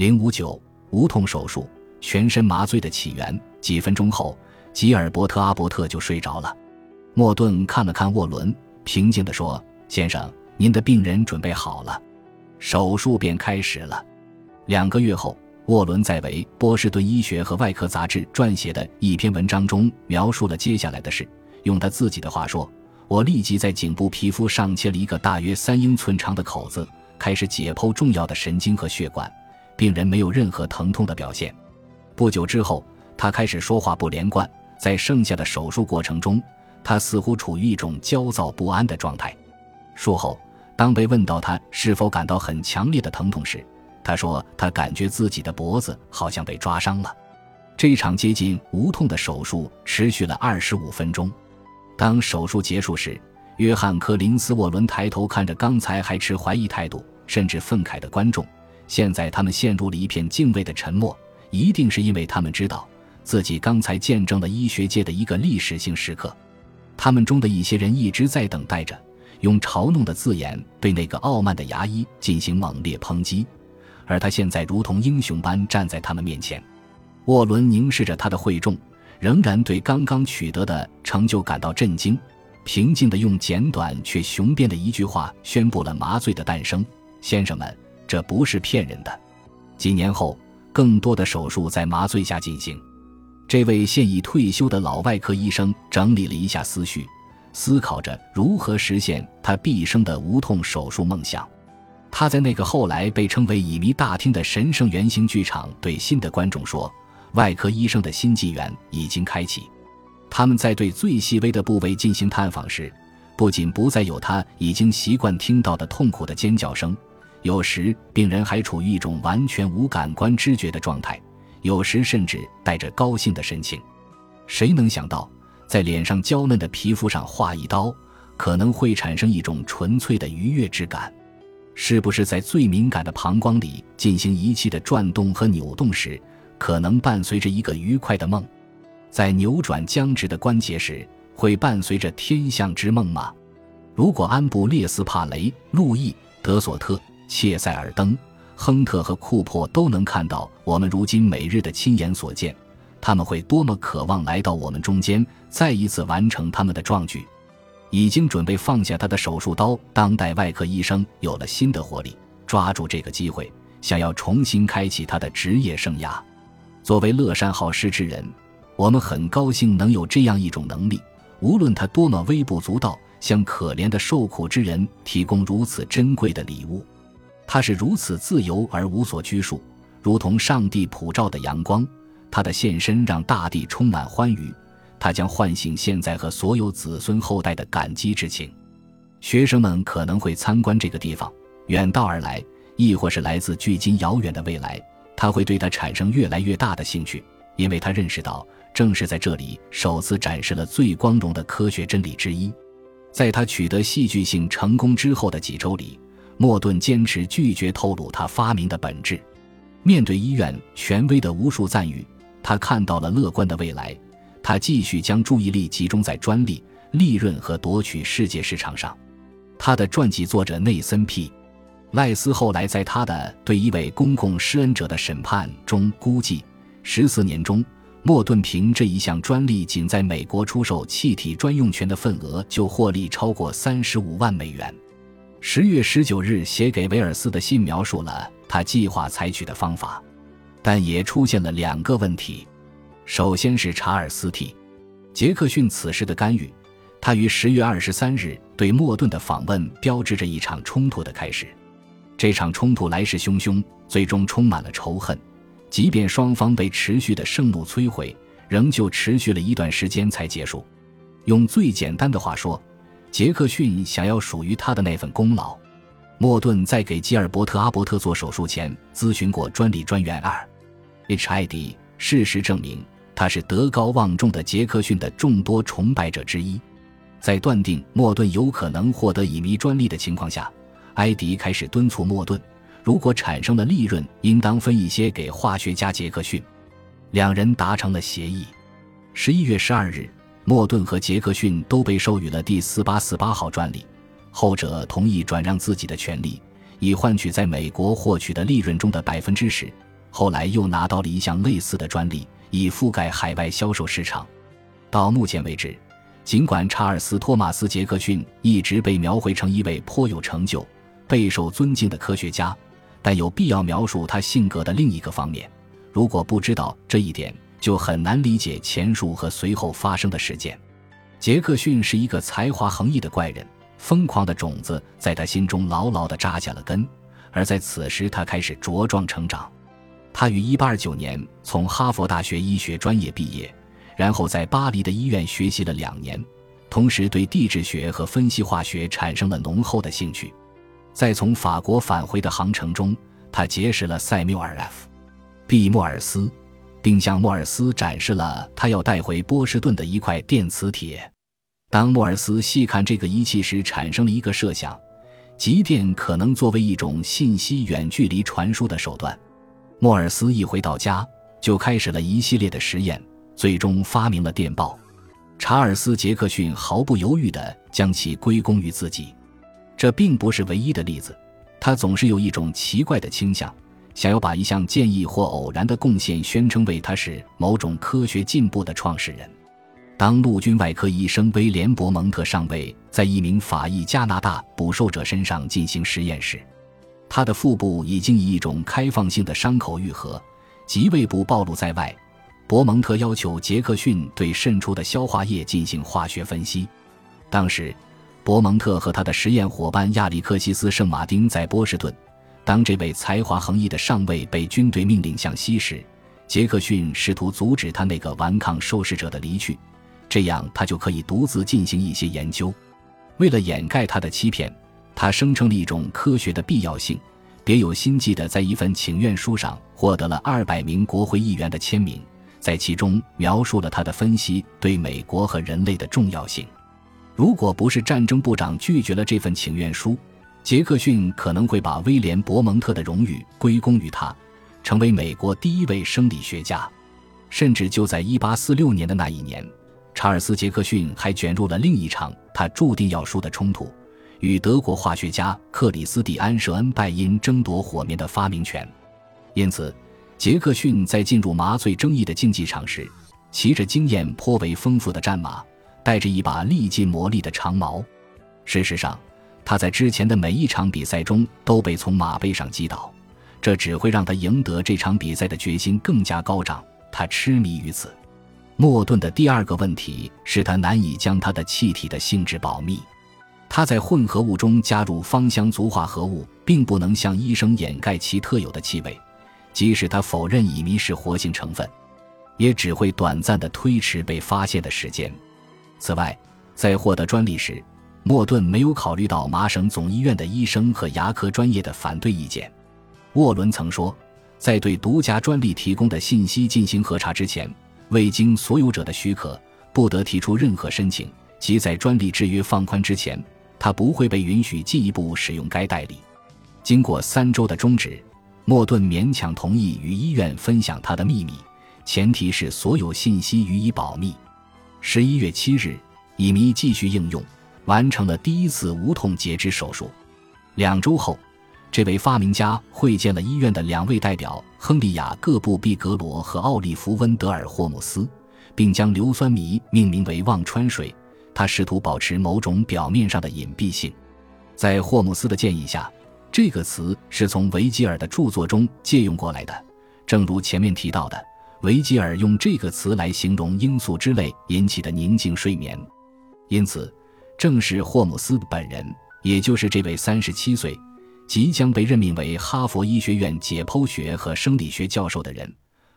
零五九无痛手术，全身麻醉的起源。几分钟后，吉尔伯特·阿伯特就睡着了。莫顿看了看沃伦，平静地说：“先生，您的病人准备好了，手术便开始了。”两个月后，沃伦在为《波士顿医学和外科杂志》撰写的一篇文章中描述了接下来的事。用他自己的话说：“我立即在颈部皮肤上切了一个大约三英寸长的口子，开始解剖重要的神经和血管。病人没有任何疼痛的表现。不久之后，他开始说话不连贯。在剩下的手术过程中，他似乎处于一种焦躁不安的状态。术后，当被问到他是否感到很强烈的疼痛时，他说他感觉自己的脖子好像被抓伤了。这场接近无痛的手术持续了二十五分钟。当手术结束时，约翰·科林斯·沃伦抬头看着刚才还持怀疑态度甚至愤慨的观众，现在他们陷入了一片敬畏的沉默，一定是因为他们知道自己刚才见证了医学界的一个历史性时刻。他们中的一些人一直在等待着，用嘲弄的字眼对那个傲慢的牙医进行猛烈抨击，而他现在如同英雄般站在他们面前。沃伦凝视着他的会众。仍然对刚刚取得的成就感到震惊，平静地用简短却雄辩的一句话宣布了麻醉的诞生。先生们，这不是骗人的。几年后，更多的手术在麻醉下进行。这位现已退休的老外科医生整理了一下思绪，思考着如何实现他毕生的无痛手术梦想。他在那个后来被称为“乙醚大厅”的神圣圆形剧场对新的观众说。外科医生的新纪元已经开启。他们在对最细微的部位进行探访时，不仅不再有他已经习惯听到的痛苦的尖叫声，有时病人还处于一种完全无感官知觉的状态，有时甚至带着高兴的神情。谁能想到，在脸上娇嫩的皮肤上划一刀，可能会产生一种纯粹的愉悦之感？是不是在最敏感的膀胱里进行仪器的转动和扭动时？可能伴随着一个愉快的梦，在扭转僵直的关节时，会伴随着天象之梦吗？如果安布列斯帕雷、路易德索特、切塞尔登、亨特和库珀都能看到我们如今每日的亲眼所见，他们会多么渴望来到我们中间，再一次完成他们的壮举！已经准备放下他的手术刀，当代外科医生有了新的活力，抓住这个机会，想要重新开启他的职业生涯。作为乐善好施之人，我们很高兴能有这样一种能力，无论他多么微不足道，向可怜的受苦之人提供如此珍贵的礼物。他是如此自由而无所拘束，如同上帝普照的阳光。他的现身让大地充满欢愉，他将唤醒现在和所有子孙后代的感激之情。学生们可能会参观这个地方，远道而来，亦或是来自距今遥远的未来。他会对他产生越来越大的兴趣，因为他认识到，正是在这里首次展示了最光荣的科学真理之一。在他取得戏剧性成功之后的几周里，莫顿坚持拒绝透露他发明的本质。面对医院权威的无数赞誉，他看到了乐观的未来。他继续将注意力集中在专利、利润和夺取世界市场上。他的传记作者内森 ·P。赖斯后来在他的对一位公共施恩者的审判中估计，十四年中，莫顿凭这一项专利仅在美国出售气体专用权的份额就获利超过三十五万美元。十月十九日写给威尔斯的信描述了他计划采取的方法，但也出现了两个问题。首先是查尔斯 ·T· 杰克逊此时的干预，他于十月二十三日对莫顿的访问标志着一场冲突的开始。这场冲突来势汹汹，最终充满了仇恨。即便双方被持续的盛怒摧毁，仍旧持续了一段时间才结束。用最简单的话说，杰克逊想要属于他的那份功劳。莫顿在给吉尔伯特·阿伯特做手术前咨询过专利专员 R.H.I.D。事实证明，他是德高望重的杰克逊的众多崇拜者之一。在断定莫顿有可能获得乙醚专利的情况下。埃迪开始敦促莫顿，如果产生了利润，应当分一些给化学家杰克逊。两人达成了协议。十一月十二日，莫顿和杰克逊都被授予了第四八四八号专利，后者同意转让自己的权利，以换取在美国获取的利润中的百分之十。后来又拿到了一项类似的专利，以覆盖海外销售市场。到目前为止，尽管查尔斯·托马斯·杰克逊一直被描绘成一位颇有成就、备受尊敬的科学家，但有必要描述他性格的另一个方面。如果不知道这一点，就很难理解前述和随后发生的事件。杰克逊是一个才华横溢的怪人，疯狂的种子在他心中牢牢地扎下了根。而在此时，他开始茁壮成长。他于1829年从哈佛大学医学专业毕业，然后在巴黎的医院学习了两年，同时对地质学和分析化学产生了浓厚的兴趣。在从法国返回的航程中，他结识了塞缪尔 ·F. 毕莫尔斯。并向莫尔斯展示了他要带回波士顿的一块电磁铁。当莫尔斯细看这个仪器时，产生了一个设想：极电可能作为一种信息远距离传输的手段。莫尔斯一回到家，就开始了一系列的实验，最终发明了电报。查尔斯·杰克逊毫不犹豫地将其归功于自己。这并不是唯一的例子，他总是有一种奇怪的倾向。想要把一项建议或偶然的贡献宣称为他是某种科学进步的创始人。当陆军外科医生威廉·伯蒙特上尉在一名法裔加拿大捕兽者身上进行实验时，他的腹部已经以一种开放性的伤口愈合，即胃部暴露在外。伯蒙特要求杰克逊对渗出的消化液进行化学分析。当时，伯蒙特和他的实验伙伴亚历克西斯·圣马丁在波士顿。当这位才华横溢的上尉被军队命令向西时，杰克逊试图阻止他那个顽抗受试者的离去，这样他就可以独自进行一些研究。为了掩盖他的欺骗，他声称了一种科学的必要性，别有心计地在一份请愿书上获得了二百名国会议员的签名，在其中描述了他的分析对美国和人类的重要性。如果不是战争部长拒绝了这份请愿书，杰克逊可能会把威廉·伯蒙特的荣誉归功于他，成为美国第一位生理学家。甚至就在1846年的那一年，查尔斯·杰克逊还卷入了另一场他注定要输的冲突，与德国化学家克里斯蒂安·舍恩拜因争夺火棉的发明权。因此，杰克逊在进入麻醉争议的竞技场时，骑着经验颇为丰富的战马，带着一把历尽磨砺的长矛。事实上，他在之前的每一场比赛中都被从马背上击倒，这只会让他赢得这场比赛的决心更加高涨。他痴迷于此。莫顿的第二个问题是他难以将他的气体的性质保密。他在混合物中加入芳香族化合物，并不能向医生掩盖其特有的气味，即使他否认乙醚是活性成分，也只会短暂地推迟被发现的时间。此外，在获得专利时，莫顿没有考虑到麻省总医院的医生和牙科专业的反对意见。沃伦曾说，在对独家专利提供的信息进行核查之前，未经所有者的许可，不得提出任何申请。即在专利制约放宽之前，他不会被允许进一步使用该代理。经过三周的终止，莫顿勉强同意与医院分享他的秘密，前提是所有信息予以保密。十一月七日，乙醚继续应用。完成了第一次无痛截肢手术。两周后，这位发明家会见了医院的两位代表亨利亚各布毕格罗和奥利弗温德尔霍姆斯，并将硫酸醚命名为忘川水。他试图保持某种表面上的隐蔽性。在霍姆斯的建议下，这个词是从维吉尔的著作中借用过来的。正如前面提到的，维吉尔用这个词来形容罂粟之类引起的宁静睡眠。因此。正是霍姆斯本人，也就是这位三十七岁、即将被任命为哈佛医学院解剖学和生理学教授的人，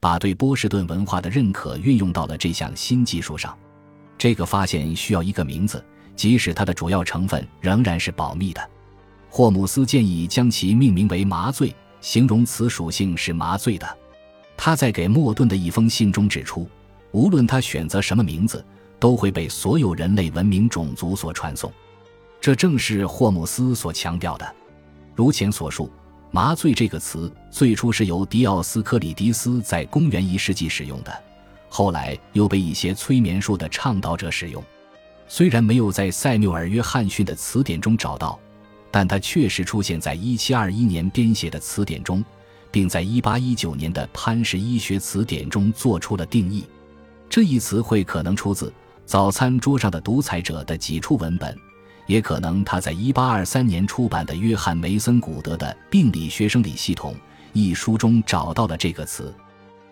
把对波士顿文化的认可运用到了这项新技术上。这个发现需要一个名字，即使它的主要成分仍然是保密的。霍姆斯建议将其命名为“麻醉”，形容词属性是麻醉的。他在给莫顿的一封信中指出，无论他选择什么名字。都会被所有人类文明种族所传颂，这正是霍姆斯所强调的。如前所述，“麻醉”这个词最初是由迪奥斯科里迪斯在公元一世纪使用的，后来又被一些催眠术的倡导者使用。虽然没有在塞缪尔·约翰逊的词典中找到，但它确实出现在1721年编写的词典中，并在1819年的《潘氏医学词典》中做出了定义。这一词汇可能出自《早餐桌上的独裁者》的几处文本，也可能他在1823年出版的约翰·梅森古德的《病理学生理系统》一书中找到了这个词。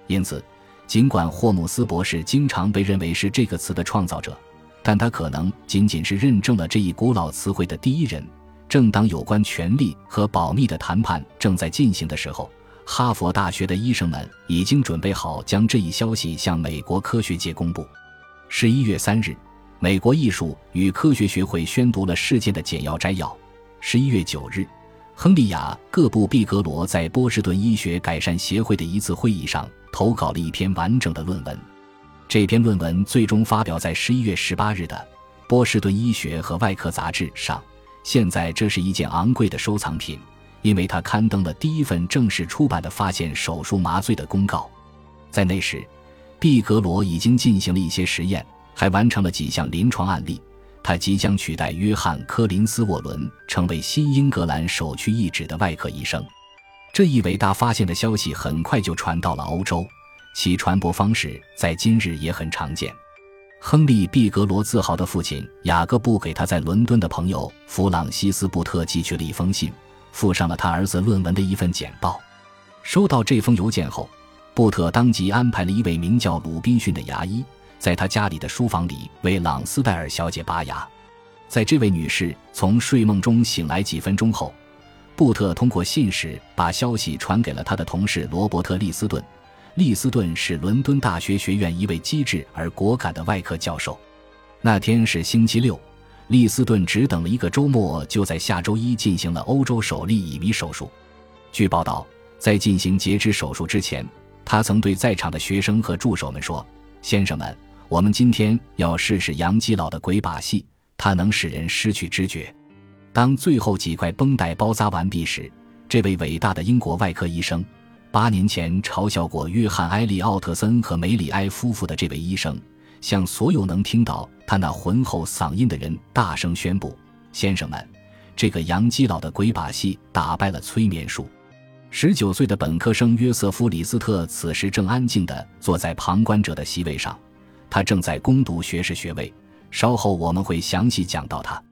因此，尽管霍姆斯博士经常被认为是这个词的创造者，但他可能仅仅是认证了这一古老词汇的第一人。正当有关权力和保密的谈判正在进行的时候，哈佛大学的医生们已经准备好将这一消息向美国科学界公布。十一月三日，美国艺术与科学学会宣读了事件的简要摘要。十一月九日，亨利亚各布毕格罗在波士顿医学改善协会的一次会议上投稿了一篇完整的论文。这篇论文最终发表在十一月十八日的《波士顿医学和外科杂志》上。现在这是一件昂贵的收藏品，因为它刊登了第一份正式出版的发现手术麻醉的公告。在那时，毕格罗已经进行了一些实验，还完成了几项临床案例。他即将取代约翰·科林斯·沃伦，成为新英格兰首屈一指的外科医生。这一伟大发现的消息很快就传到了欧洲，其传播方式在今日也很常见。亨利·毕格罗自豪的父亲雅各布给他在伦敦的朋友弗朗西斯·布特寄去了一封信，附上了他儿子论文的一份简报。收到这封邮件后，布特当即安排了一位名叫鲁滨逊的牙医，在他家里的书房里为朗斯戴尔小姐拔牙。在这位女士从睡梦中醒来几分钟后，布特通过信使把消息传给了他的同事罗伯特·利斯顿。利斯顿是伦敦大学学院一位机智而果敢的外科教授。那天是星期六，利斯顿只等了一个周末，就在下周一进行了欧洲首例乙醚手术。据报道，在进行截肢手术之前，他曾对在场的学生和助手们说：“先生们，我们今天要试试杨基老的鬼把戏，它能使人失去知觉。”当最后几块绷带包扎完毕时，这位伟大的英国外科医生。八年前嘲笑过约翰·埃利奥特森和梅里埃夫妇的这位医生，向所有能听到他那浑厚嗓音的人大声宣布：“先生们，这个杨基佬的鬼把戏打败了催眠术。”十九岁的本科生约瑟夫·李斯特此时正安静地坐在旁观者的席位上，他正在攻读学士学位。稍后我们会详细讲到他。